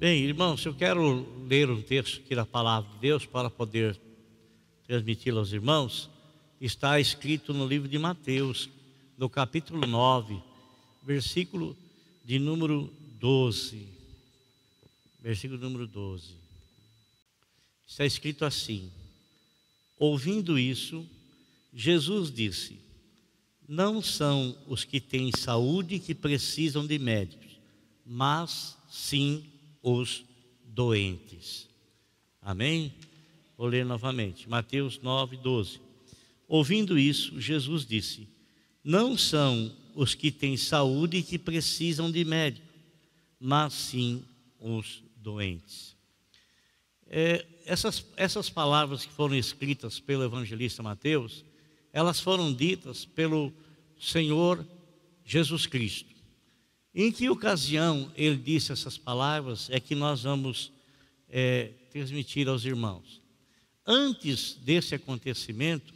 Bem, irmãos, eu quero ler um texto aqui da palavra de Deus para poder transmiti-lo aos irmãos. Está escrito no livro de Mateus, no capítulo 9, versículo de número 12. Versículo número 12. Está escrito assim: Ouvindo isso, Jesus disse: Não são os que têm saúde que precisam de médicos, mas sim os doentes. Amém? Vou ler novamente. Mateus 9, 12. Ouvindo isso, Jesus disse: Não são os que têm saúde que precisam de médico, mas sim os doentes. É, essas, essas palavras que foram escritas pelo evangelista Mateus, elas foram ditas pelo Senhor Jesus Cristo. Em que ocasião ele disse essas palavras é que nós vamos é, transmitir aos irmãos. Antes desse acontecimento,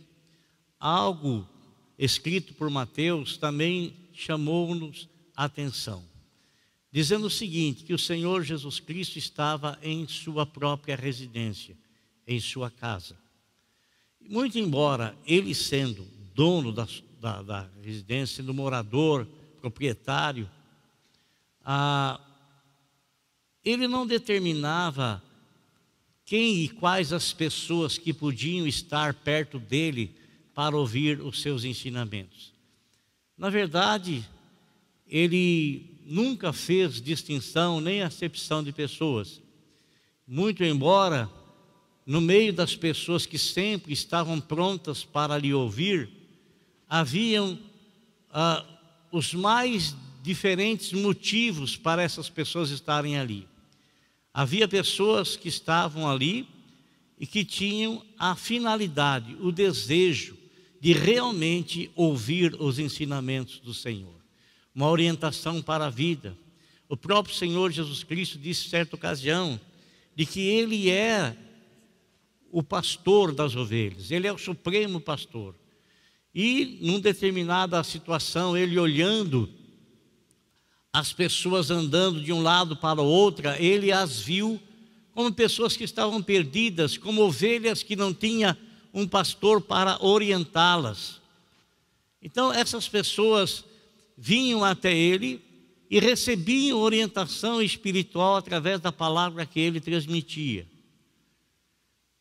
algo escrito por Mateus também chamou-nos a atenção, dizendo o seguinte: que o Senhor Jesus Cristo estava em sua própria residência, em sua casa. Muito embora ele sendo dono da, da, da residência, sendo morador, proprietário, ah, ele não determinava quem e quais as pessoas que podiam estar perto dele para ouvir os seus ensinamentos. Na verdade, ele nunca fez distinção nem acepção de pessoas. Muito embora, no meio das pessoas que sempre estavam prontas para lhe ouvir, haviam ah, os mais diferentes motivos para essas pessoas estarem ali. Havia pessoas que estavam ali e que tinham a finalidade, o desejo de realmente ouvir os ensinamentos do Senhor, uma orientação para a vida. O próprio Senhor Jesus Cristo disse certa ocasião de que Ele é o pastor das ovelhas, Ele é o supremo pastor. E, numa determinada situação, Ele olhando as pessoas andando de um lado para o outro, ele as viu como pessoas que estavam perdidas, como ovelhas que não tinha um pastor para orientá-las. Então essas pessoas vinham até ele e recebiam orientação espiritual através da palavra que ele transmitia.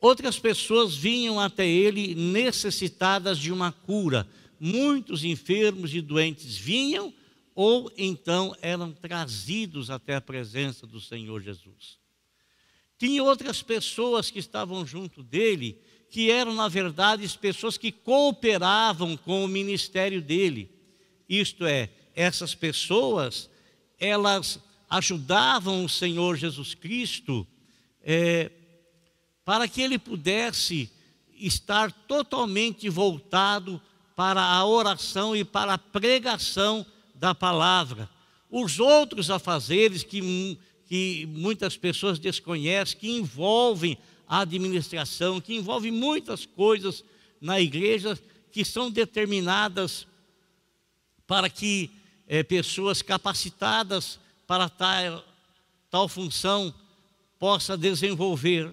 Outras pessoas vinham até ele necessitadas de uma cura. Muitos enfermos e doentes vinham ou então eram trazidos até a presença do Senhor Jesus. Tinha outras pessoas que estavam junto dele, que eram, na verdade, as pessoas que cooperavam com o ministério dele. Isto é, essas pessoas, elas ajudavam o Senhor Jesus Cristo é, para que ele pudesse estar totalmente voltado para a oração e para a pregação da palavra. Os outros afazeres que, que muitas pessoas desconhecem, que envolvem a administração, que envolvem muitas coisas na igreja que são determinadas para que é, pessoas capacitadas para tal, tal função possa desenvolver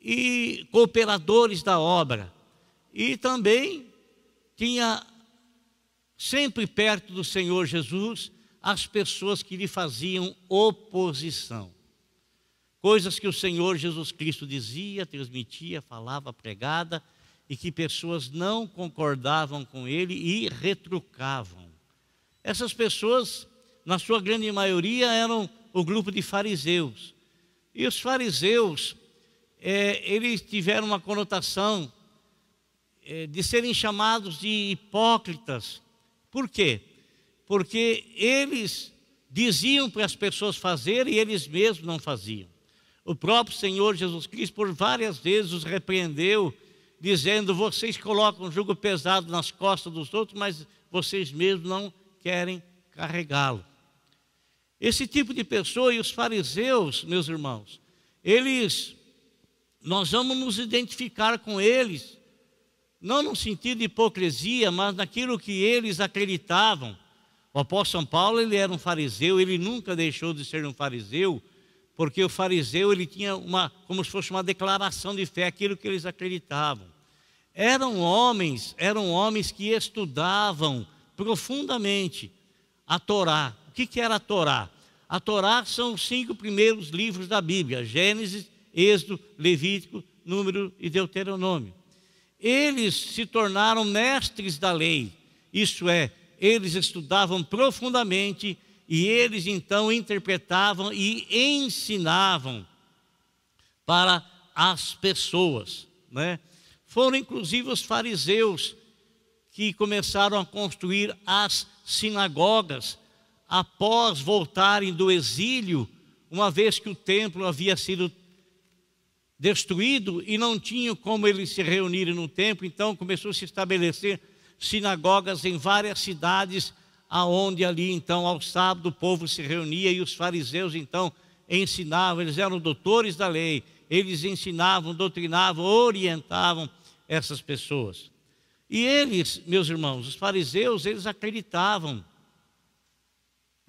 e cooperadores da obra. E também tinha sempre perto do Senhor Jesus, as pessoas que lhe faziam oposição. Coisas que o Senhor Jesus Cristo dizia, transmitia, falava, pregada, e que pessoas não concordavam com ele e retrucavam. Essas pessoas, na sua grande maioria, eram o grupo de fariseus. E os fariseus, é, eles tiveram uma conotação é, de serem chamados de hipócritas, por quê? Porque eles diziam para as pessoas fazerem e eles mesmos não faziam. O próprio Senhor Jesus Cristo, por várias vezes, os repreendeu, dizendo: Vocês colocam jugo pesado nas costas dos outros, mas vocês mesmos não querem carregá-lo. Esse tipo de pessoa e os fariseus, meus irmãos, eles, nós vamos nos identificar com eles, não no sentido de hipocrisia, mas naquilo que eles acreditavam. O apóstolo São Paulo, ele era um fariseu, ele nunca deixou de ser um fariseu, porque o fariseu ele tinha uma como se fosse uma declaração de fé aquilo que eles acreditavam. Eram homens, eram homens que estudavam profundamente a Torá. O que, que era a Torá? A Torá são os cinco primeiros livros da Bíblia: Gênesis, Êxodo, Levítico, Número e Deuteronômio. Eles se tornaram mestres da lei, isso é, eles estudavam profundamente e eles então interpretavam e ensinavam para as pessoas. Né? Foram inclusive os fariseus que começaram a construir as sinagogas após voltarem do exílio, uma vez que o templo havia sido destruído e não tinham como eles se reunirem no templo, então começou a se estabelecer sinagogas em várias cidades, aonde ali então ao sábado o povo se reunia e os fariseus então ensinavam, eles eram doutores da lei, eles ensinavam, doutrinavam, orientavam essas pessoas. E eles, meus irmãos, os fariseus, eles acreditavam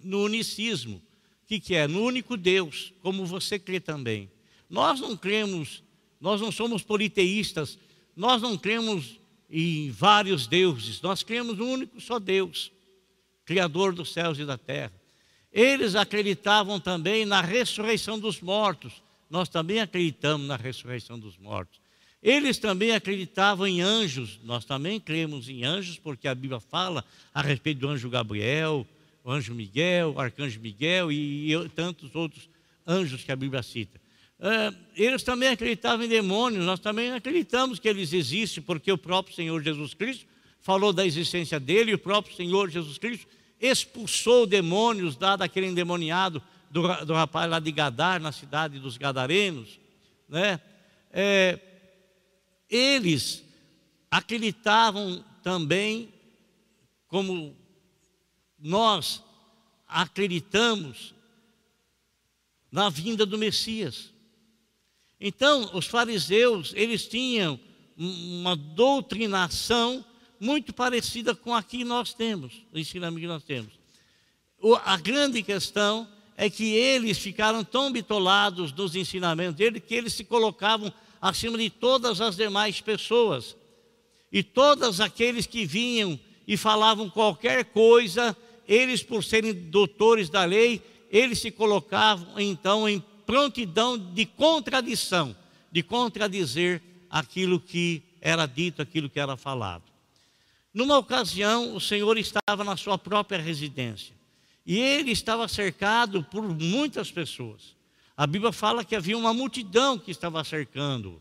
no unicismo. Que, que é? No único Deus, como você crê também. Nós não cremos, nós não somos politeístas, nós não cremos em vários deuses, nós cremos no único só Deus, Criador dos céus e da terra. Eles acreditavam também na ressurreição dos mortos, nós também acreditamos na ressurreição dos mortos. Eles também acreditavam em anjos, nós também cremos em anjos, porque a Bíblia fala a respeito do anjo Gabriel, o anjo Miguel, o arcanjo Miguel e, e tantos outros anjos que a Bíblia cita. Uh, eles também acreditavam em demônios, nós também acreditamos que eles existem, porque o próprio Senhor Jesus Cristo falou da existência dele, e o próprio Senhor Jesus Cristo expulsou demônios lá daquele endemoniado do, do rapaz lá de Gadar, na cidade dos Gadarenos. Né? É, eles acreditavam também, como nós acreditamos, na vinda do Messias. Então, os fariseus, eles tinham uma doutrinação muito parecida com a que nós temos, o ensinamento que nós temos. A grande questão é que eles ficaram tão bitolados nos ensinamentos dele que eles se colocavam acima de todas as demais pessoas. E todos aqueles que vinham e falavam qualquer coisa, eles, por serem doutores da lei, eles se colocavam então em prontidão de contradição, de contradizer aquilo que era dito, aquilo que era falado. Numa ocasião, o Senhor estava na sua própria residência e ele estava cercado por muitas pessoas. A Bíblia fala que havia uma multidão que estava cercando.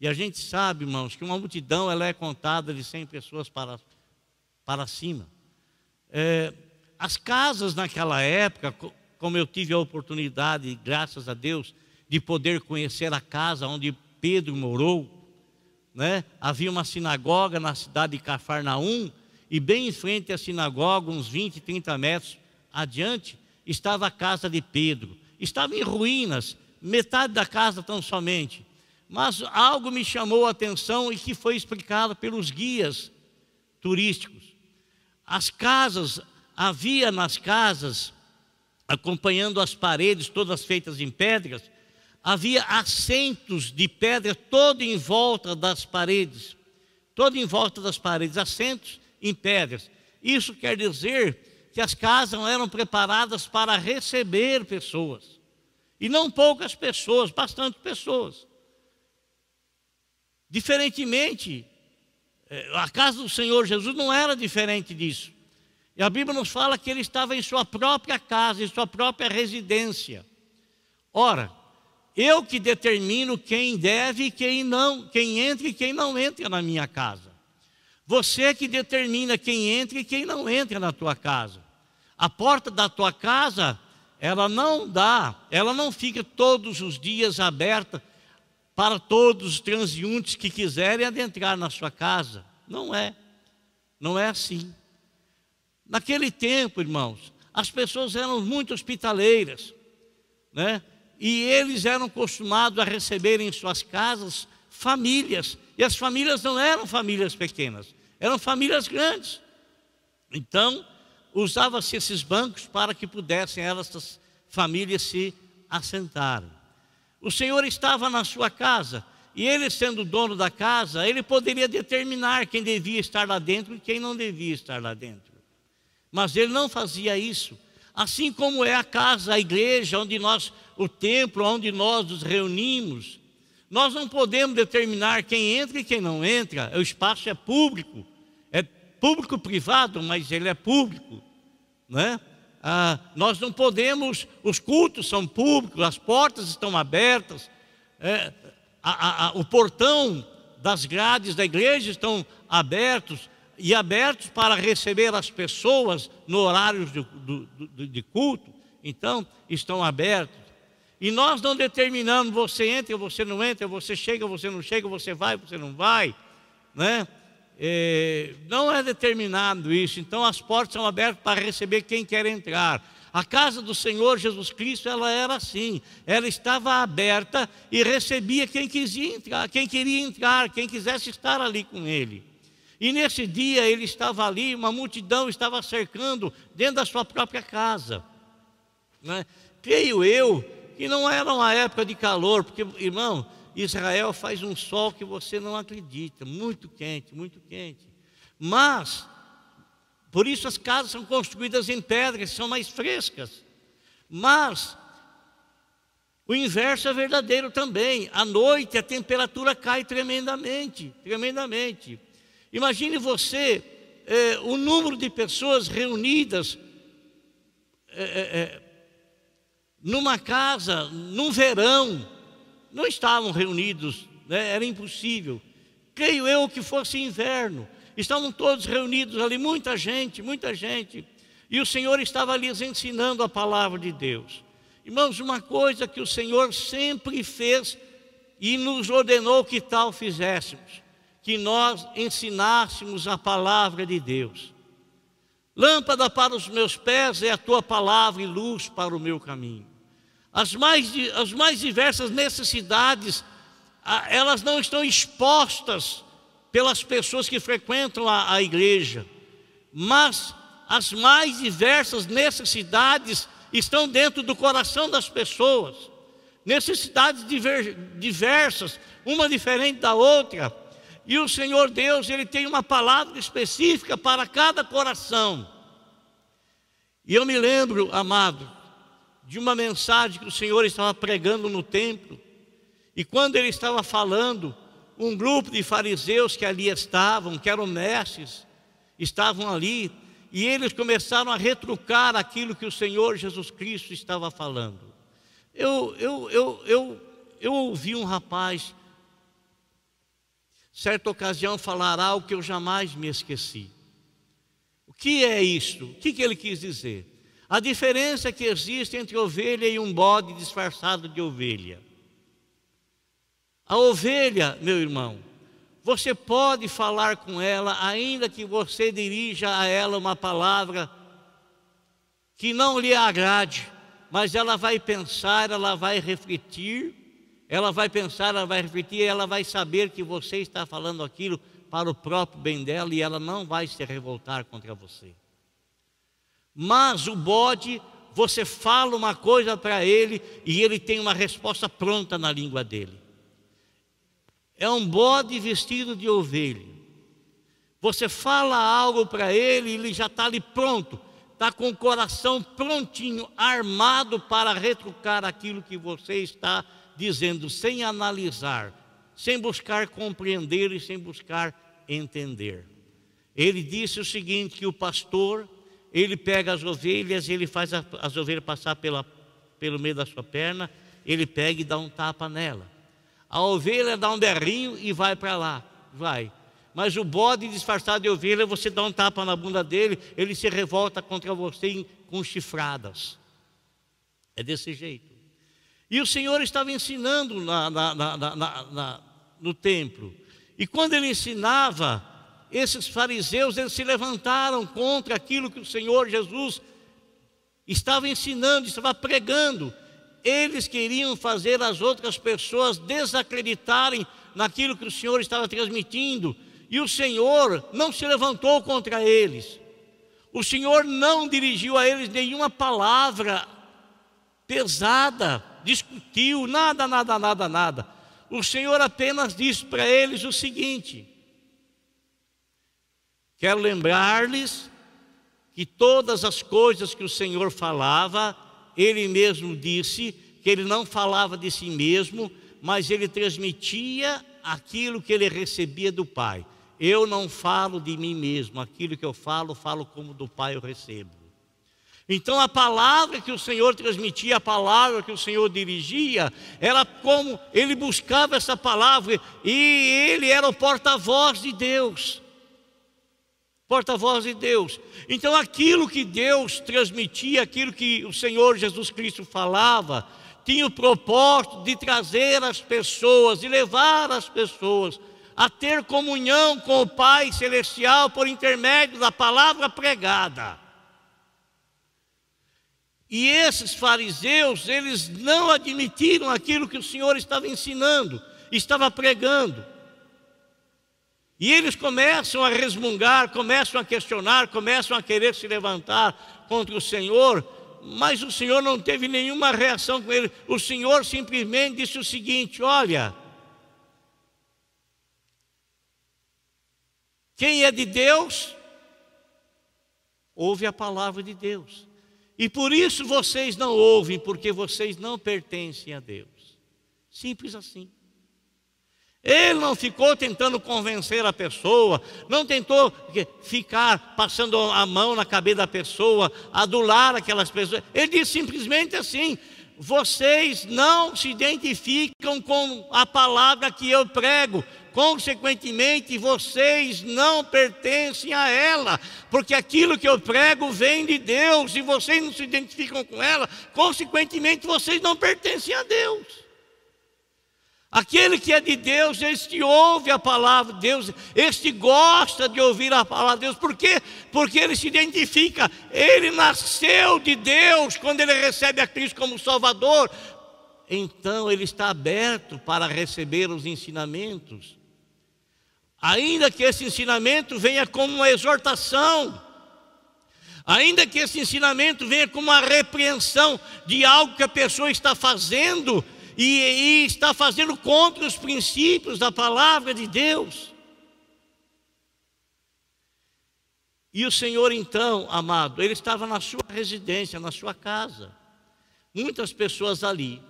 E a gente sabe, irmãos, que uma multidão ela é contada de 100 pessoas para, para cima. É, as casas naquela época, como eu tive a oportunidade, graças a Deus, de poder conhecer a casa onde Pedro morou, né? havia uma sinagoga na cidade de Cafarnaum, e bem em frente à sinagoga, uns 20, 30 metros adiante, estava a casa de Pedro. Estava em ruínas, metade da casa tão somente. Mas algo me chamou a atenção e que foi explicado pelos guias turísticos. As casas, havia nas casas acompanhando as paredes todas feitas em pedras, havia assentos de pedra todo em volta das paredes, todo em volta das paredes, assentos em pedras. Isso quer dizer que as casas eram preparadas para receber pessoas. E não poucas pessoas, bastante pessoas. Diferentemente, eh, a casa do Senhor Jesus não era diferente disso. E a Bíblia nos fala que ele estava em sua própria casa, em sua própria residência. Ora, eu que determino quem deve e quem não, quem entra e quem não entra na minha casa. Você que determina quem entra e quem não entra na tua casa. A porta da tua casa, ela não dá, ela não fica todos os dias aberta para todos os transeuntes que quiserem adentrar na sua casa. Não é. Não é assim. Naquele tempo, irmãos, as pessoas eram muito hospitaleiras, né? E eles eram acostumados a receber em suas casas famílias, e as famílias não eram famílias pequenas, eram famílias grandes. Então, usava-se esses bancos para que pudessem essas famílias se assentaram. O Senhor estava na sua casa e ele, sendo dono da casa, ele poderia determinar quem devia estar lá dentro e quem não devia estar lá dentro. Mas ele não fazia isso. Assim como é a casa, a igreja, onde nós, o templo, onde nós nos reunimos, nós não podemos determinar quem entra e quem não entra. O espaço é público, é público-privado, mas ele é público, né? Ah, nós não podemos, os cultos são públicos, as portas estão abertas, é, a, a, o portão das grades da igreja estão abertos e abertos para receber as pessoas no horário de, do, de culto, então estão abertos. E nós não determinamos, você entra, você não entra, você chega, você não chega, você vai, você não vai, né? É, não é determinado isso, então as portas são abertas para receber quem quer entrar. A casa do Senhor Jesus Cristo, ela era assim, ela estava aberta e recebia quem quisia entrar, quem queria entrar, quem quisesse estar ali com ele. E nesse dia ele estava ali, uma multidão estava cercando dentro da sua própria casa. Né? Creio eu que não era uma época de calor, porque, irmão, Israel faz um sol que você não acredita, muito quente, muito quente. Mas por isso as casas são construídas em pedras, são mais frescas. Mas o inverso é verdadeiro também. À noite a temperatura cai tremendamente, tremendamente. Imagine você é, o número de pessoas reunidas é, é, numa casa, num verão. Não estavam reunidos, né? era impossível. Creio eu que fosse inverno. Estavam todos reunidos ali, muita gente, muita gente. E o Senhor estava ali ensinando a palavra de Deus. Irmãos, uma coisa que o Senhor sempre fez e nos ordenou que tal fizéssemos, que nós ensinássemos a palavra de Deus. Lâmpada para os meus pés é a tua palavra e luz para o meu caminho. As mais, as mais diversas necessidades, elas não estão expostas pelas pessoas que frequentam a, a igreja, mas as mais diversas necessidades estão dentro do coração das pessoas. Necessidades diver, diversas, uma diferente da outra. E o Senhor Deus, Ele tem uma palavra específica para cada coração. E eu me lembro, amado, de uma mensagem que o Senhor estava pregando no templo. E quando Ele estava falando, um grupo de fariseus que ali estavam, que eram mestres, estavam ali, e eles começaram a retrucar aquilo que o Senhor Jesus Cristo estava falando. Eu, eu, eu, eu, eu ouvi um rapaz, certa ocasião, falar algo que eu jamais me esqueci. O que é isto? O que, que ele quis dizer? A diferença que existe entre ovelha e um bode disfarçado de ovelha. A ovelha, meu irmão, você pode falar com ela, ainda que você dirija a ela uma palavra que não lhe agrade, mas ela vai pensar, ela vai refletir, ela vai pensar, ela vai refletir, ela vai saber que você está falando aquilo para o próprio bem dela e ela não vai se revoltar contra você. Mas o bode, você fala uma coisa para ele e ele tem uma resposta pronta na língua dele. É um bode vestido de ovelha. Você fala algo para ele, ele já está ali pronto, está com o coração prontinho, armado para retrucar aquilo que você está dizendo, sem analisar, sem buscar compreender e sem buscar entender. Ele disse o seguinte: que o pastor, ele pega as ovelhas, ele faz as ovelhas passar pela, pelo meio da sua perna, ele pega e dá um tapa nela. A ovelha dá um berrinho e vai para lá, vai. Mas o bode disfarçado de ovelha, você dá um tapa na bunda dele, ele se revolta contra você com chifradas. É desse jeito. E o Senhor estava ensinando na, na, na, no templo. E quando ele ensinava, esses fariseus eles se levantaram contra aquilo que o Senhor Jesus estava ensinando, estava pregando eles queriam fazer as outras pessoas desacreditarem naquilo que o Senhor estava transmitindo, e o Senhor não se levantou contra eles. O Senhor não dirigiu a eles nenhuma palavra pesada, discutiu, nada, nada, nada, nada. O Senhor apenas disse para eles o seguinte: Quero lembrar-lhes que todas as coisas que o Senhor falava, Ele mesmo disse que Ele não falava de si mesmo, mas Ele transmitia aquilo que Ele recebia do Pai. Eu não falo de mim mesmo, aquilo que eu falo, falo como do Pai eu recebo. Então a palavra que o Senhor transmitia, a palavra que o Senhor dirigia, era como ele buscava essa palavra e ele era o porta-voz de Deus. Porta-voz de Deus. Então aquilo que Deus transmitia, aquilo que o Senhor Jesus Cristo falava, tinha o propósito de trazer as pessoas, de levar as pessoas a ter comunhão com o Pai Celestial por intermédio da palavra pregada. E esses fariseus, eles não admitiram aquilo que o Senhor estava ensinando, estava pregando. E eles começam a resmungar, começam a questionar, começam a querer se levantar contra o Senhor, mas o Senhor não teve nenhuma reação com ele. O Senhor simplesmente disse o seguinte: Olha, quem é de Deus, ouve a palavra de Deus. E por isso vocês não ouvem, porque vocês não pertencem a Deus. Simples assim. Ele não ficou tentando convencer a pessoa, não tentou ficar passando a mão na cabeça da pessoa, adular aquelas pessoas. Ele disse simplesmente assim: vocês não se identificam com a palavra que eu prego, consequentemente vocês não pertencem a ela, porque aquilo que eu prego vem de Deus e vocês não se identificam com ela, consequentemente vocês não pertencem a Deus. Aquele que é de Deus, este ouve a palavra de Deus, este gosta de ouvir a palavra de Deus. Por quê? Porque ele se identifica, ele nasceu de Deus quando ele recebe a Cristo como Salvador. Então ele está aberto para receber os ensinamentos. Ainda que esse ensinamento venha como uma exortação, ainda que esse ensinamento venha como uma repreensão de algo que a pessoa está fazendo, e, e está fazendo contra os princípios da palavra de Deus. E o Senhor, então, amado, ele estava na sua residência, na sua casa, muitas pessoas ali.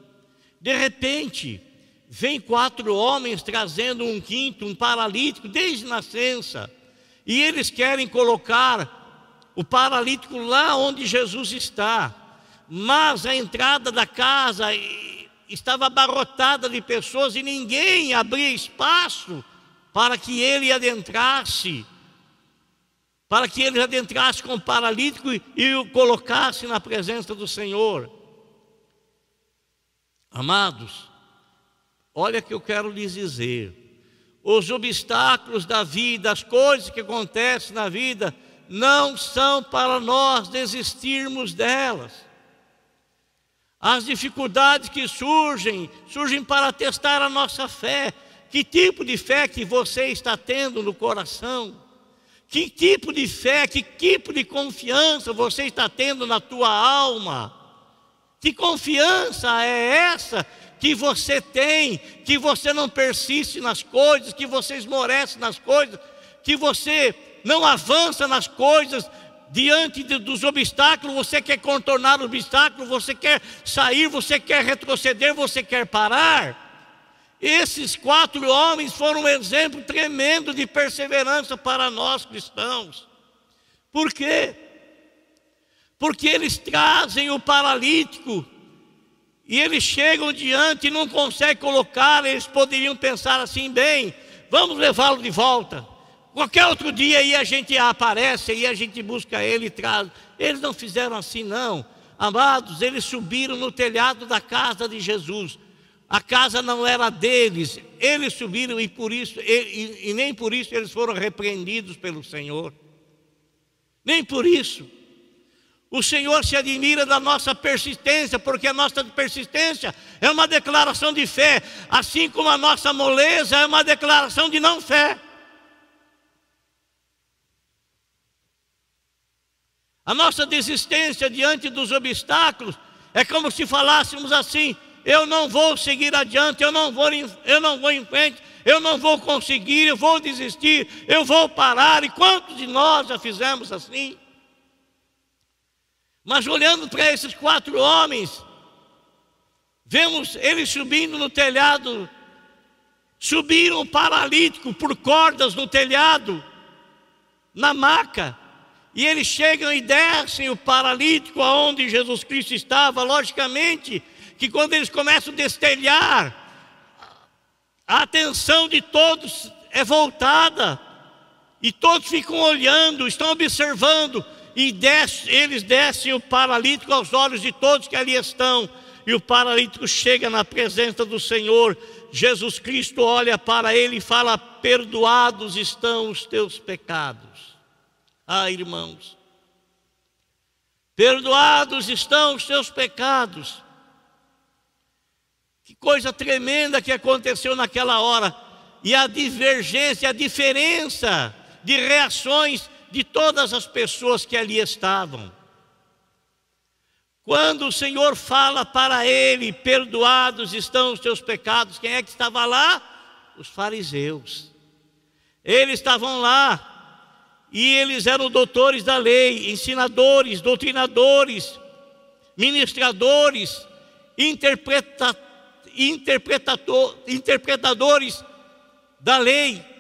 De repente, vem quatro homens trazendo um quinto, um paralítico, desde nascença, e eles querem colocar o paralítico lá onde Jesus está, mas a entrada da casa estava abarrotada de pessoas e ninguém abria espaço para que ele adentrasse, para que ele adentrasse com o paralítico e o colocasse na presença do Senhor. Amados, olha que eu quero lhes dizer: os obstáculos da vida, as coisas que acontecem na vida, não são para nós desistirmos delas. As dificuldades que surgem, surgem para testar a nossa fé. Que tipo de fé que você está tendo no coração? Que tipo de fé, que tipo de confiança você está tendo na tua alma? Que confiança é essa que você tem, que você não persiste nas coisas, que você esmorece nas coisas, que você não avança nas coisas, diante de, dos obstáculos, você quer contornar o obstáculo, você quer sair, você quer retroceder, você quer parar. Esses quatro homens foram um exemplo tremendo de perseverança para nós cristãos. Por quê? Porque eles trazem o paralítico e eles chegam diante e não conseguem colocar, eles poderiam pensar assim: bem, vamos levá-lo de volta. Qualquer outro dia aí a gente aparece, aí a gente busca ele e traz. Eles não fizeram assim, não. Amados, eles subiram no telhado da casa de Jesus. A casa não era deles, eles subiram e por isso, e, e, e nem por isso eles foram repreendidos pelo Senhor. Nem por isso. O Senhor se admira da nossa persistência, porque a nossa persistência é uma declaração de fé, assim como a nossa moleza é uma declaração de não fé. A nossa desistência diante dos obstáculos é como se falássemos assim: eu não vou seguir adiante, eu não vou, eu não vou em frente, eu não vou conseguir, eu vou desistir, eu vou parar. E quantos de nós já fizemos assim? Mas olhando para esses quatro homens, vemos eles subindo no telhado, subiram o paralítico por cordas no telhado, na maca, e eles chegam e descem o paralítico aonde Jesus Cristo estava, logicamente que quando eles começam a destelhar, a atenção de todos é voltada, e todos ficam olhando, estão observando, e eles descem o paralítico aos olhos de todos que ali estão, e o paralítico chega na presença do Senhor. Jesus Cristo olha para ele e fala: Perdoados estão os teus pecados. Ah, irmãos, perdoados estão os teus pecados. Que coisa tremenda que aconteceu naquela hora. E a divergência, a diferença de reações de todas as pessoas que ali estavam. Quando o Senhor fala para ele: Perdoados estão os teus pecados, quem é que estava lá? Os fariseus. Eles estavam lá. E eles eram doutores da lei, ensinadores, doutrinadores, ministradores, interpretador, interpretadores da lei.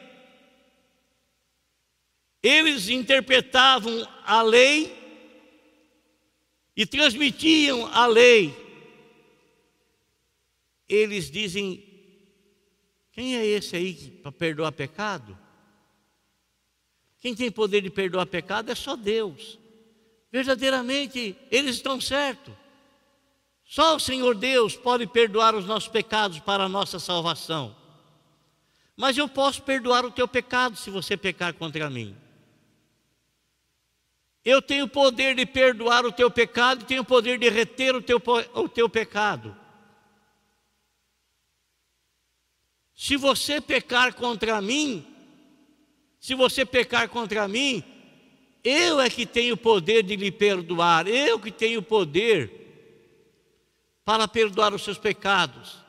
Eles interpretavam a lei e transmitiam a lei. Eles dizem: quem é esse aí para perdoar pecado? Quem tem poder de perdoar pecado é só Deus. Verdadeiramente, eles estão certos. Só o Senhor Deus pode perdoar os nossos pecados para a nossa salvação. Mas eu posso perdoar o teu pecado se você pecar contra mim. Eu tenho o poder de perdoar o teu pecado e tenho o poder de reter o teu, o teu pecado. Se você pecar contra mim, se você pecar contra mim, eu é que tenho o poder de lhe perdoar, eu que tenho o poder para perdoar os seus pecados.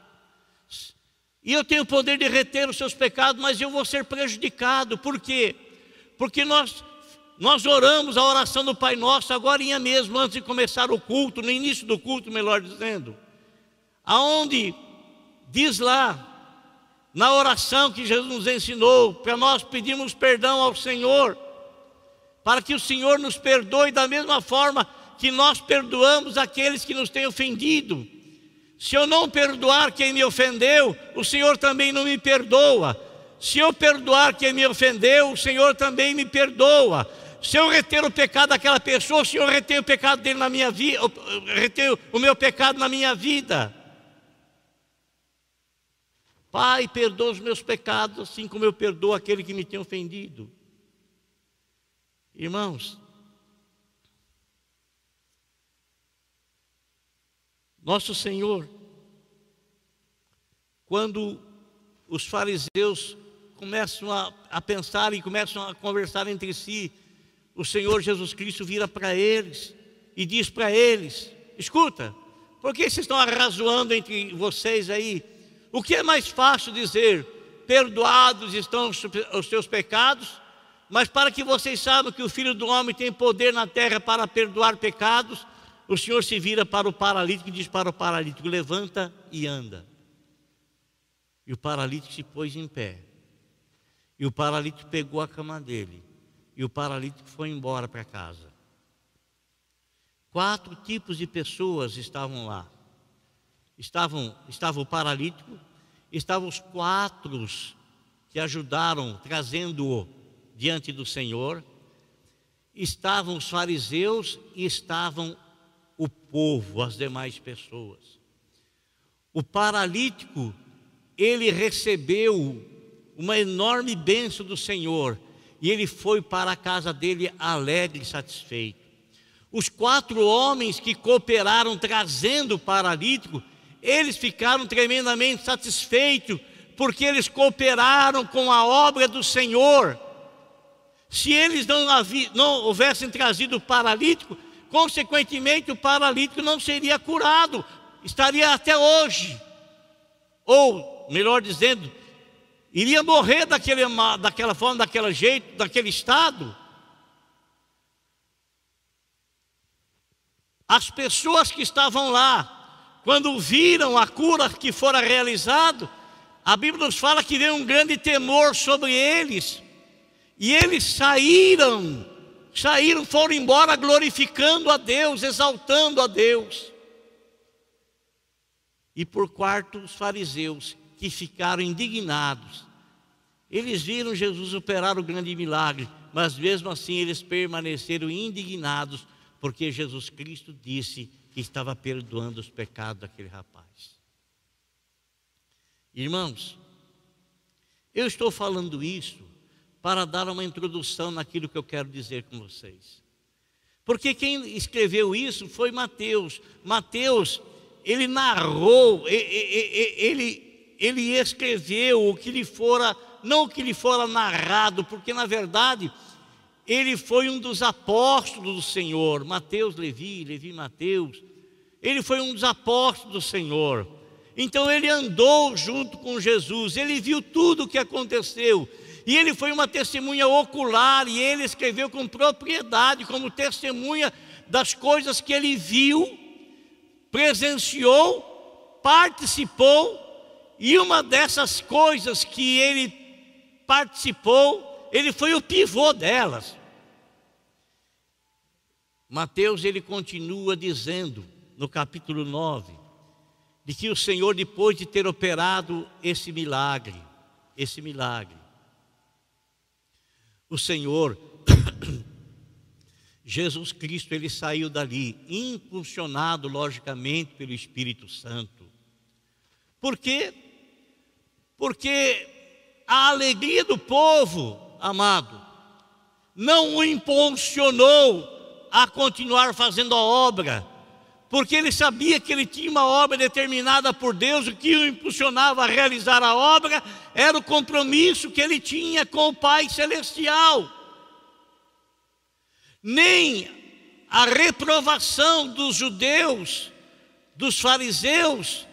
E eu tenho o poder de reter os seus pecados, mas eu vou ser prejudicado. Por quê? Porque nós, nós oramos a oração do Pai Nosso agora mesmo, antes de começar o culto, no início do culto, melhor dizendo. Aonde diz lá, na oração que Jesus nos ensinou, para nós pedirmos perdão ao Senhor, para que o Senhor nos perdoe da mesma forma que nós perdoamos aqueles que nos têm ofendido. Se eu não perdoar quem me ofendeu, o Senhor também não me perdoa. Se eu perdoar quem me ofendeu, o Senhor também me perdoa. Se eu reter o pecado daquela pessoa, o Senhor retém o pecado dele na minha vida, retém o meu pecado na minha vida. Pai, perdoa os meus pecados, assim como eu perdoo aquele que me tem ofendido. Irmãos, Nosso Senhor, quando os fariseus começam a, a pensar e começam a conversar entre si, o Senhor Jesus Cristo vira para eles e diz para eles: Escuta, por que vocês estão arrazoando entre vocês aí? O que é mais fácil dizer? Perdoados estão os seus pecados, mas para que vocês saibam que o Filho do Homem tem poder na terra para perdoar pecados, o Senhor se vira para o paralítico e diz para o paralítico: levanta e anda. E o paralítico se pôs em pé. E o paralítico pegou a cama dele. E o paralítico foi embora para casa. Quatro tipos de pessoas estavam lá. Estavam, estava o paralítico, estavam os quatro que ajudaram, trazendo-o diante do Senhor. Estavam os fariseus e estavam o povo, as demais pessoas. O paralítico, ele recebeu uma enorme bênção do Senhor e ele foi para a casa dele alegre e satisfeito. Os quatro homens que cooperaram trazendo o paralítico, eles ficaram tremendamente satisfeitos, porque eles cooperaram com a obra do Senhor. Se eles não, não houvessem trazido o paralítico, consequentemente o paralítico não seria curado. estaria até hoje. Ou, melhor dizendo, iria morrer daquele, daquela forma, daquele jeito, daquele estado. As pessoas que estavam lá, quando viram a cura que fora realizado, a Bíblia nos fala que veio um grande temor sobre eles. E eles saíram, saíram, foram embora glorificando a Deus, exaltando a Deus. E por quarto, os fariseus, que ficaram indignados. Eles viram Jesus operar o grande milagre, mas mesmo assim eles permaneceram indignados, porque Jesus Cristo disse que estava perdoando os pecados daquele rapaz. Irmãos, eu estou falando isso para dar uma introdução naquilo que eu quero dizer com vocês. Porque quem escreveu isso foi Mateus. Mateus, ele narrou, ele, ele escreveu o que lhe fora, não o que lhe fora narrado, porque na verdade ele foi um dos apóstolos do Senhor, Mateus, Levi, Levi, Mateus. Ele foi um dos apóstolos do Senhor. Então ele andou junto com Jesus, ele viu tudo o que aconteceu. E ele foi uma testemunha ocular, e ele escreveu com propriedade, como testemunha das coisas que ele viu, presenciou, participou, e uma dessas coisas que ele participou, ele foi o pivô delas. Mateus ele continua dizendo no capítulo 9 de que o Senhor depois de ter operado esse milagre, esse milagre, o Senhor, Jesus Cristo, ele saiu dali, impulsionado, logicamente, pelo Espírito Santo. Por quê? Porque a alegria do povo, amado, não o impulsionou a continuar fazendo a obra, porque ele sabia que ele tinha uma obra determinada por Deus, o que o impulsionava a realizar a obra era o compromisso que ele tinha com o Pai Celestial. Nem a reprovação dos judeus, dos fariseus,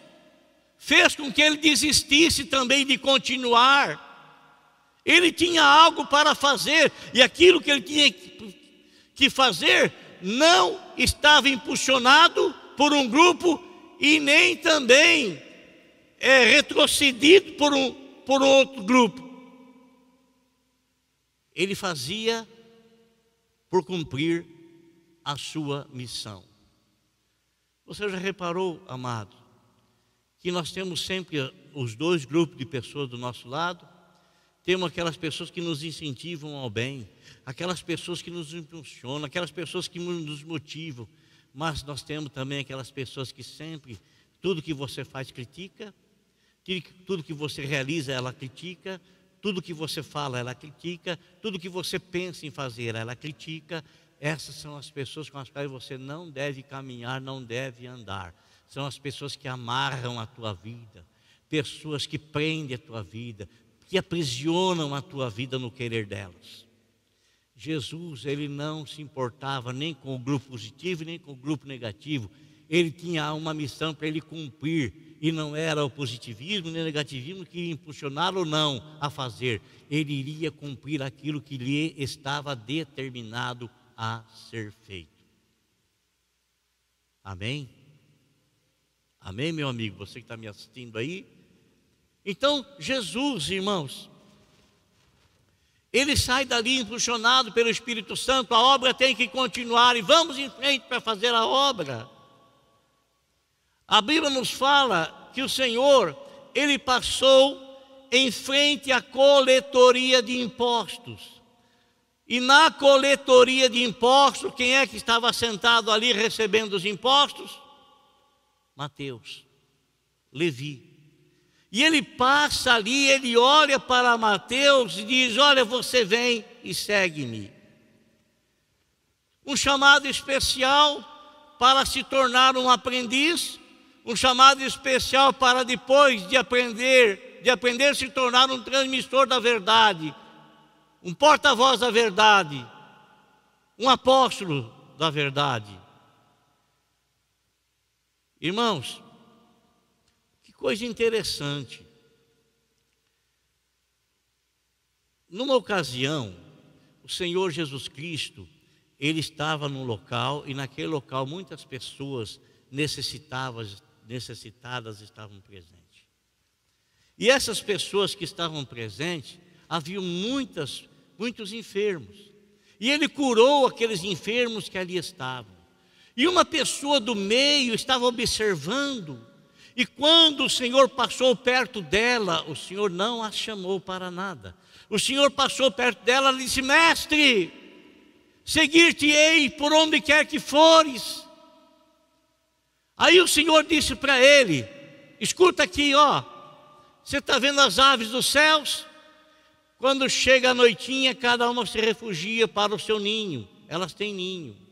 fez com que ele desistisse também de continuar. Ele tinha algo para fazer, e aquilo que ele tinha que fazer não estava impulsionado por um grupo e nem também é, retrocedido por um, por um outro grupo. Ele fazia por cumprir a sua missão. Você já reparou, amado, que nós temos sempre os dois grupos de pessoas do nosso lado? Temos aquelas pessoas que nos incentivam ao bem, aquelas pessoas que nos impulsionam, aquelas pessoas que nos motivam, mas nós temos também aquelas pessoas que sempre, tudo que você faz, critica, tudo que você realiza, ela critica, tudo que você fala, ela critica, tudo que você pensa em fazer, ela critica. Essas são as pessoas com as quais você não deve caminhar, não deve andar. São as pessoas que amarram a tua vida, pessoas que prendem a tua vida, que aprisionam a tua vida no querer delas. Jesus, ele não se importava nem com o grupo positivo, nem com o grupo negativo. Ele tinha uma missão para ele cumprir, e não era o positivismo nem o negativismo que ia impulsioná-lo ou não a fazer. Ele iria cumprir aquilo que lhe estava determinado a ser feito. Amém? Amém, meu amigo? Você que está me assistindo aí? Então, Jesus, irmãos, ele sai dali impulsionado pelo Espírito Santo, a obra tem que continuar e vamos em frente para fazer a obra. A Bíblia nos fala que o Senhor, ele passou em frente à coletoria de impostos. E na coletoria de impostos, quem é que estava sentado ali recebendo os impostos? Mateus, Levi. E ele passa ali, ele olha para Mateus e diz: Olha, você vem e segue-me. Um chamado especial para se tornar um aprendiz, um chamado especial para depois de aprender, de aprender se tornar um transmissor da verdade, um porta-voz da verdade, um apóstolo da verdade. Irmãos, coisa interessante. Numa ocasião, o Senhor Jesus Cristo, ele estava num local e naquele local muitas pessoas necessitadas, necessitadas estavam presentes. E essas pessoas que estavam presentes, haviam muitas, muitos enfermos. E ele curou aqueles enfermos que ali estavam. E uma pessoa do meio estava observando. E quando o Senhor passou perto dela, o Senhor não a chamou para nada. O Senhor passou perto dela e disse: Mestre, seguir-te-ei por onde quer que fores. Aí o Senhor disse para ele: Escuta aqui, ó. Você está vendo as aves dos céus? Quando chega a noitinha, cada uma se refugia para o seu ninho. Elas têm ninho.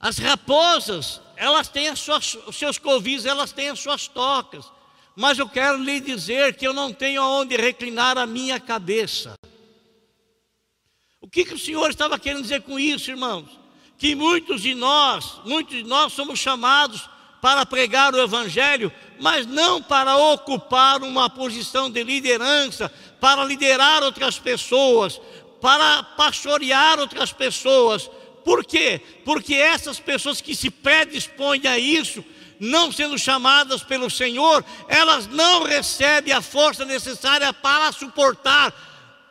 As raposas, elas têm suas, os seus covis, elas têm as suas tocas. Mas eu quero lhe dizer que eu não tenho aonde reclinar a minha cabeça. O que, que o Senhor estava querendo dizer com isso, irmãos? Que muitos de nós, muitos de nós somos chamados para pregar o Evangelho, mas não para ocupar uma posição de liderança, para liderar outras pessoas, para pastorear outras pessoas, por quê? Porque essas pessoas que se predispõem a isso, não sendo chamadas pelo Senhor, elas não recebem a força necessária para suportar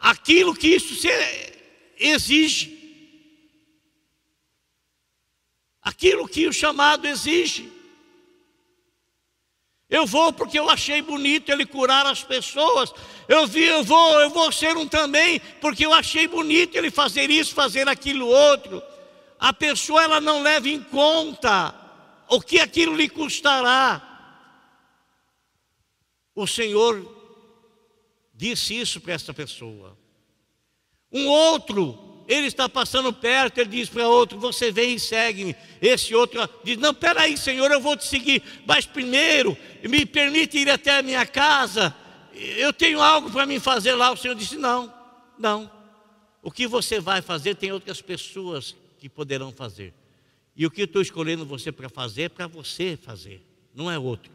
aquilo que isso exige. Aquilo que o chamado exige. Eu vou porque eu achei bonito ele curar as pessoas. Eu vi, eu vou, eu vou ser um também porque eu achei bonito ele fazer isso, fazer aquilo outro a pessoa ela não leva em conta o que aquilo lhe custará. O Senhor disse isso para essa pessoa. Um outro, ele está passando perto, ele diz para outro: Você vem e segue-me. Esse outro diz: Não, peraí, Senhor, eu vou te seguir, mas primeiro me permite ir até a minha casa. Eu tenho algo para me fazer lá. O Senhor disse: Não, não. O que você vai fazer tem outras pessoas que poderão fazer. E o que eu estou escolhendo você para fazer é para você fazer, não é outro.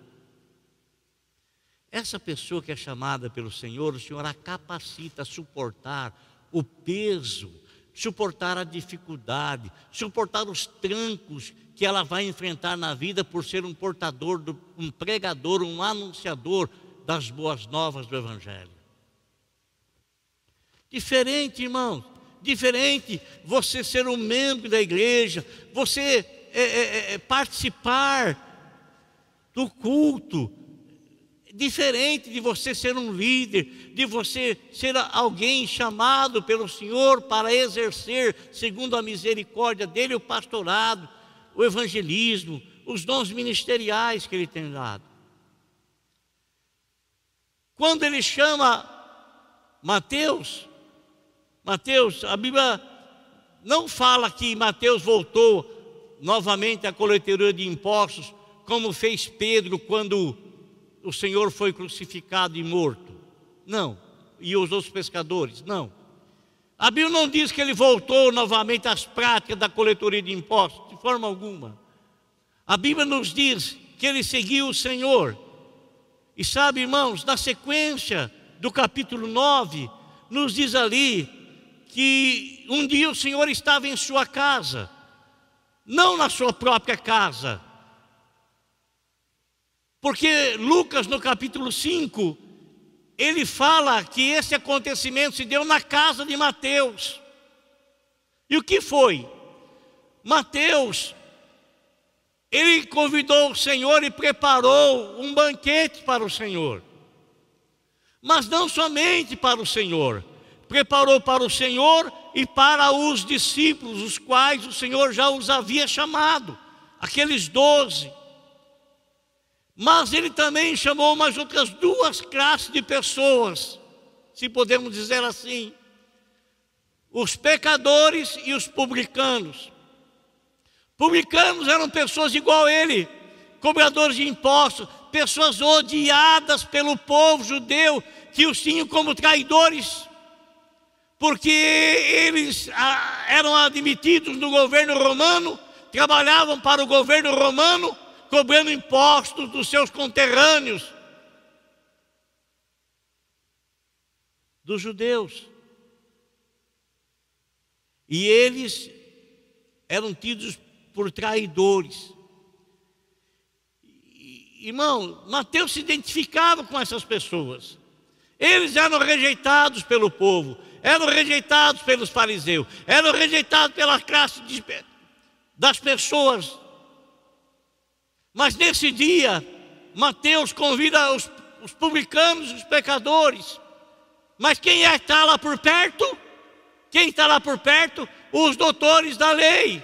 Essa pessoa que é chamada pelo Senhor, o Senhor a capacita a suportar o peso, suportar a dificuldade, suportar os trancos que ela vai enfrentar na vida por ser um portador, um pregador, um anunciador das boas novas do Evangelho. Diferente, irmãos, diferente você ser um membro da igreja, você é, é, é, é participar do culto, diferente de você ser um líder, de você ser alguém chamado pelo Senhor para exercer, segundo a misericórdia dele, o pastorado, o evangelismo, os dons ministeriais que ele tem dado. Quando ele chama Mateus, Mateus, a Bíblia não fala que Mateus voltou novamente à coletoria de impostos, como fez Pedro quando o Senhor foi crucificado e morto. Não. E os outros pescadores? Não. A Bíblia não diz que ele voltou novamente às práticas da coletoria de impostos, de forma alguma. A Bíblia nos diz que ele seguiu o Senhor. E sabe, irmãos, na sequência do capítulo 9, nos diz ali que um dia o Senhor estava em sua casa, não na sua própria casa. Porque Lucas, no capítulo 5, ele fala que esse acontecimento se deu na casa de Mateus. E o que foi? Mateus, ele convidou o Senhor e preparou um banquete para o Senhor. Mas não somente para o Senhor, preparou para o Senhor e para os discípulos, os quais o Senhor já os havia chamado, aqueles doze. Mas ele também chamou mais outras duas classes de pessoas, se podemos dizer assim: os pecadores e os publicanos. Publicanos eram pessoas igual a ele, cobradores de impostos, pessoas odiadas pelo povo judeu, que os tinham como traidores porque eles ah, eram admitidos no governo romano, trabalhavam para o governo romano, cobrando impostos dos seus conterrâneos, dos judeus. E eles eram tidos por traidores. Irmão, Mateus se identificava com essas pessoas. Eles eram rejeitados pelo povo, eram rejeitados pelos fariseus, eram rejeitados pela classe de, das pessoas. Mas nesse dia, Mateus convida os, os publicanos, os pecadores. Mas quem é está lá por perto? Quem está lá por perto? Os doutores da lei.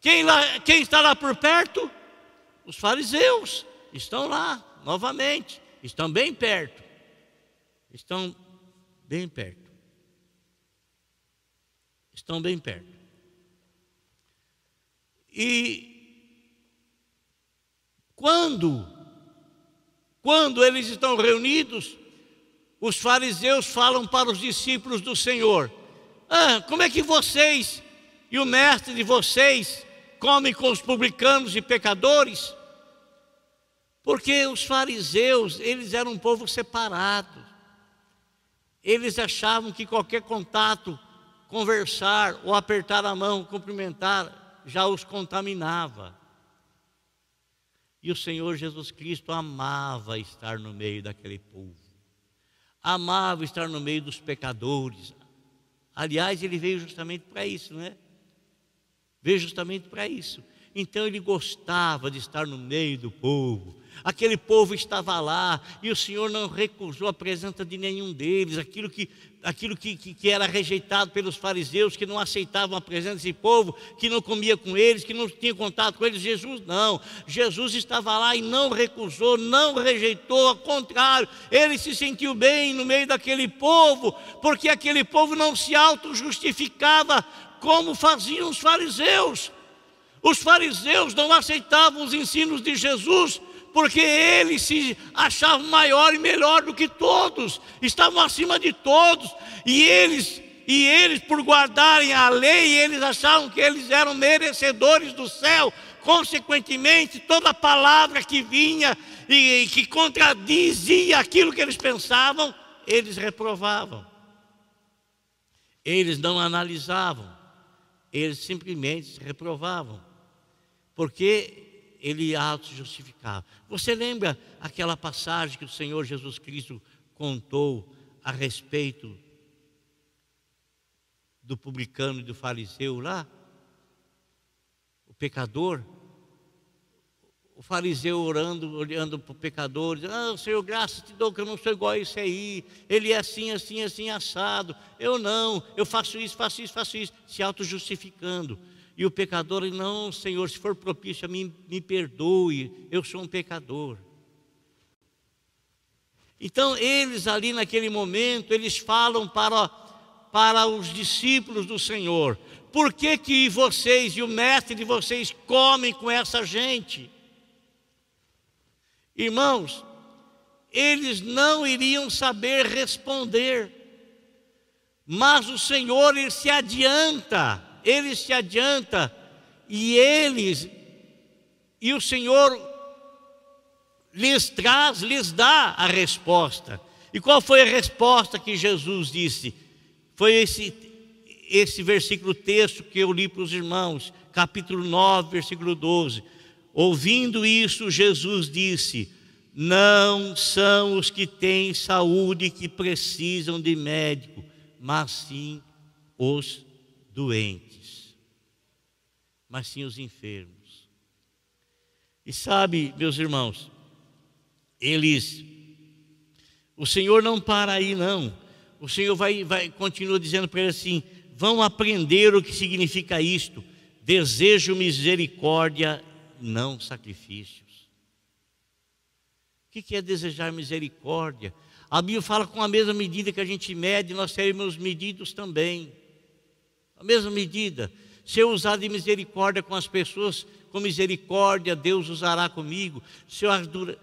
Quem, lá, quem está lá por perto? Os fariseus. Estão lá, novamente. Estão bem perto. Estão bem perto. Estão bem perto. E quando, quando eles estão reunidos, os fariseus falam para os discípulos do Senhor: ah, como é que vocês e o mestre de vocês comem com os publicanos e pecadores? Porque os fariseus, eles eram um povo separado. Eles achavam que qualquer contato, conversar ou apertar a mão, cumprimentar, já os contaminava. E o Senhor Jesus Cristo amava estar no meio daquele povo. Amava estar no meio dos pecadores. Aliás, ele veio justamente para isso, não é? Veio justamente para isso. Então ele gostava de estar no meio do povo, Aquele povo estava lá e o Senhor não recusou a presença de nenhum deles. Aquilo que, aquilo que, que, que, era rejeitado pelos fariseus, que não aceitavam a presença desse povo, que não comia com eles, que não tinha contato com eles. Jesus não. Jesus estava lá e não recusou, não rejeitou, ao contrário, ele se sentiu bem no meio daquele povo, porque aquele povo não se auto-justificava como faziam os fariseus. Os fariseus não aceitavam os ensinos de Jesus porque eles se achavam maior e melhor do que todos, estavam acima de todos, e eles, e eles por guardarem a lei, eles achavam que eles eram merecedores do céu. Consequentemente, toda palavra que vinha e, e que contradizia aquilo que eles pensavam, eles reprovavam. Eles não analisavam, eles simplesmente reprovavam. Porque ele auto-justificava. Você lembra aquela passagem que o Senhor Jesus Cristo contou a respeito do publicano e do fariseu lá? O pecador? O fariseu orando, olhando para o pecador, dizendo, ah, Senhor, graças te dou que eu não sou igual a esse aí. Ele é assim, assim, assim, assado. Eu não, eu faço isso, faço isso, faço isso. Se auto-justificando. E o pecador, não, Senhor, se for propício me perdoe, eu sou um pecador. Então, eles ali naquele momento, eles falam para, para os discípulos do Senhor: por que, que vocês e o mestre de vocês comem com essa gente? Irmãos, eles não iriam saber responder, mas o Senhor ele se adianta ele se adianta e eles, e o Senhor lhes traz, lhes dá a resposta. E qual foi a resposta que Jesus disse? Foi esse, esse versículo texto que eu li para os irmãos, capítulo 9, versículo 12. Ouvindo isso, Jesus disse: Não são os que têm saúde que precisam de médico, mas sim os doentes mas sim os enfermos. E sabe, meus irmãos, eles, o Senhor não para aí não. O Senhor vai, vai continua dizendo para eles assim: vão aprender o que significa isto. Desejo misericórdia, não sacrifícios. O que é desejar misericórdia? A Bíblia fala com a mesma medida que a gente mede, nós seremos medidos também. A mesma medida. Se eu usar de misericórdia com as pessoas, com misericórdia Deus usará comigo. Se eu,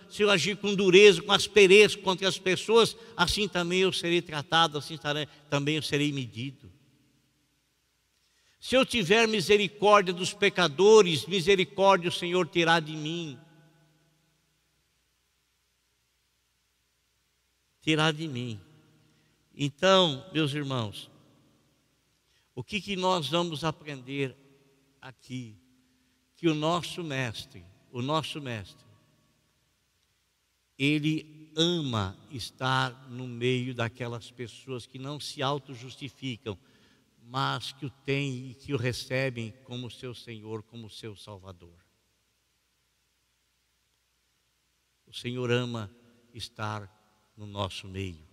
se eu agir com dureza, com aspereza contra as pessoas, assim também eu serei tratado, assim também eu serei medido. Se eu tiver misericórdia dos pecadores, misericórdia o Senhor terá de mim. Terá de mim. Então, meus irmãos, o que, que nós vamos aprender aqui? Que o nosso mestre, o nosso mestre, ele ama estar no meio daquelas pessoas que não se auto-justificam, mas que o têm e que o recebem como seu Senhor, como seu Salvador. O Senhor ama estar no nosso meio,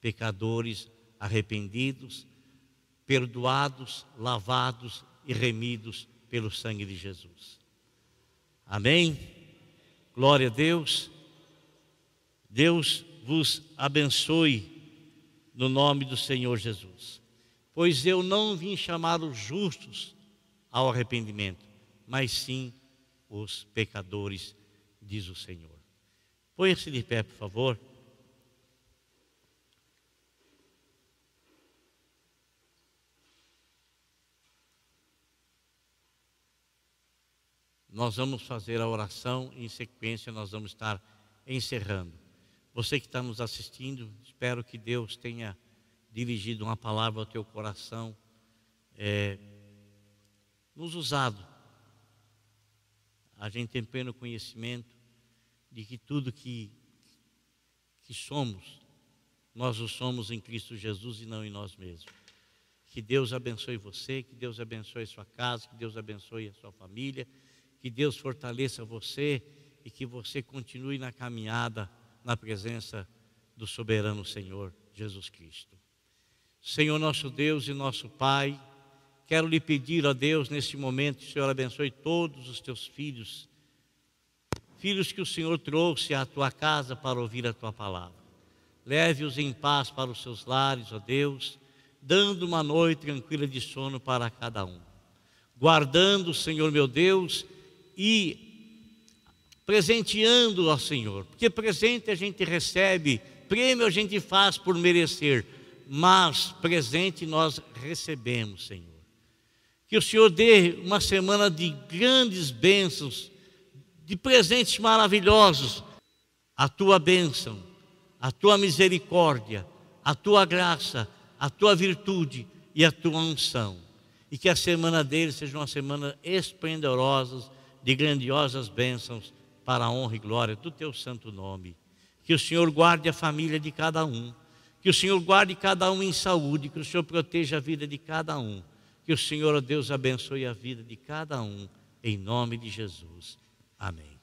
pecadores arrependidos, perdoados, lavados e remidos pelo sangue de Jesus. Amém? Glória a Deus. Deus vos abençoe no nome do Senhor Jesus. Pois eu não vim chamar os justos ao arrependimento, mas sim os pecadores, diz o Senhor. Põe-se de pé, por favor. Nós vamos fazer a oração e em sequência nós vamos estar encerrando. Você que está nos assistindo, espero que Deus tenha dirigido uma palavra ao teu coração, é, nos usado. A gente tem pleno conhecimento de que tudo que, que somos, nós o somos em Cristo Jesus e não em nós mesmos. Que Deus abençoe você, que Deus abençoe sua casa, que Deus abençoe a sua família, que Deus fortaleça você e que você continue na caminhada na presença do soberano Senhor Jesus Cristo. Senhor nosso Deus e nosso Pai, quero lhe pedir a Deus neste momento, que o Senhor abençoe todos os teus filhos, filhos que o Senhor trouxe à tua casa para ouvir a tua palavra. Leve-os em paz para os seus lares, ó Deus, dando uma noite tranquila de sono para cada um. Guardando, Senhor meu Deus, e presenteando ao Senhor, porque presente a gente recebe, prêmio a gente faz por merecer, mas presente nós recebemos, Senhor. Que o Senhor dê uma semana de grandes bênçãos, de presentes maravilhosos, a tua bênção, a tua misericórdia, a tua graça, a tua virtude e a tua unção. E que a semana dele seja uma semana esplendorosa, de grandiosas bênçãos para a honra e glória do teu santo nome. Que o Senhor guarde a família de cada um, que o Senhor guarde cada um em saúde, que o Senhor proteja a vida de cada um, que o Senhor, ó Deus, abençoe a vida de cada um, em nome de Jesus. Amém.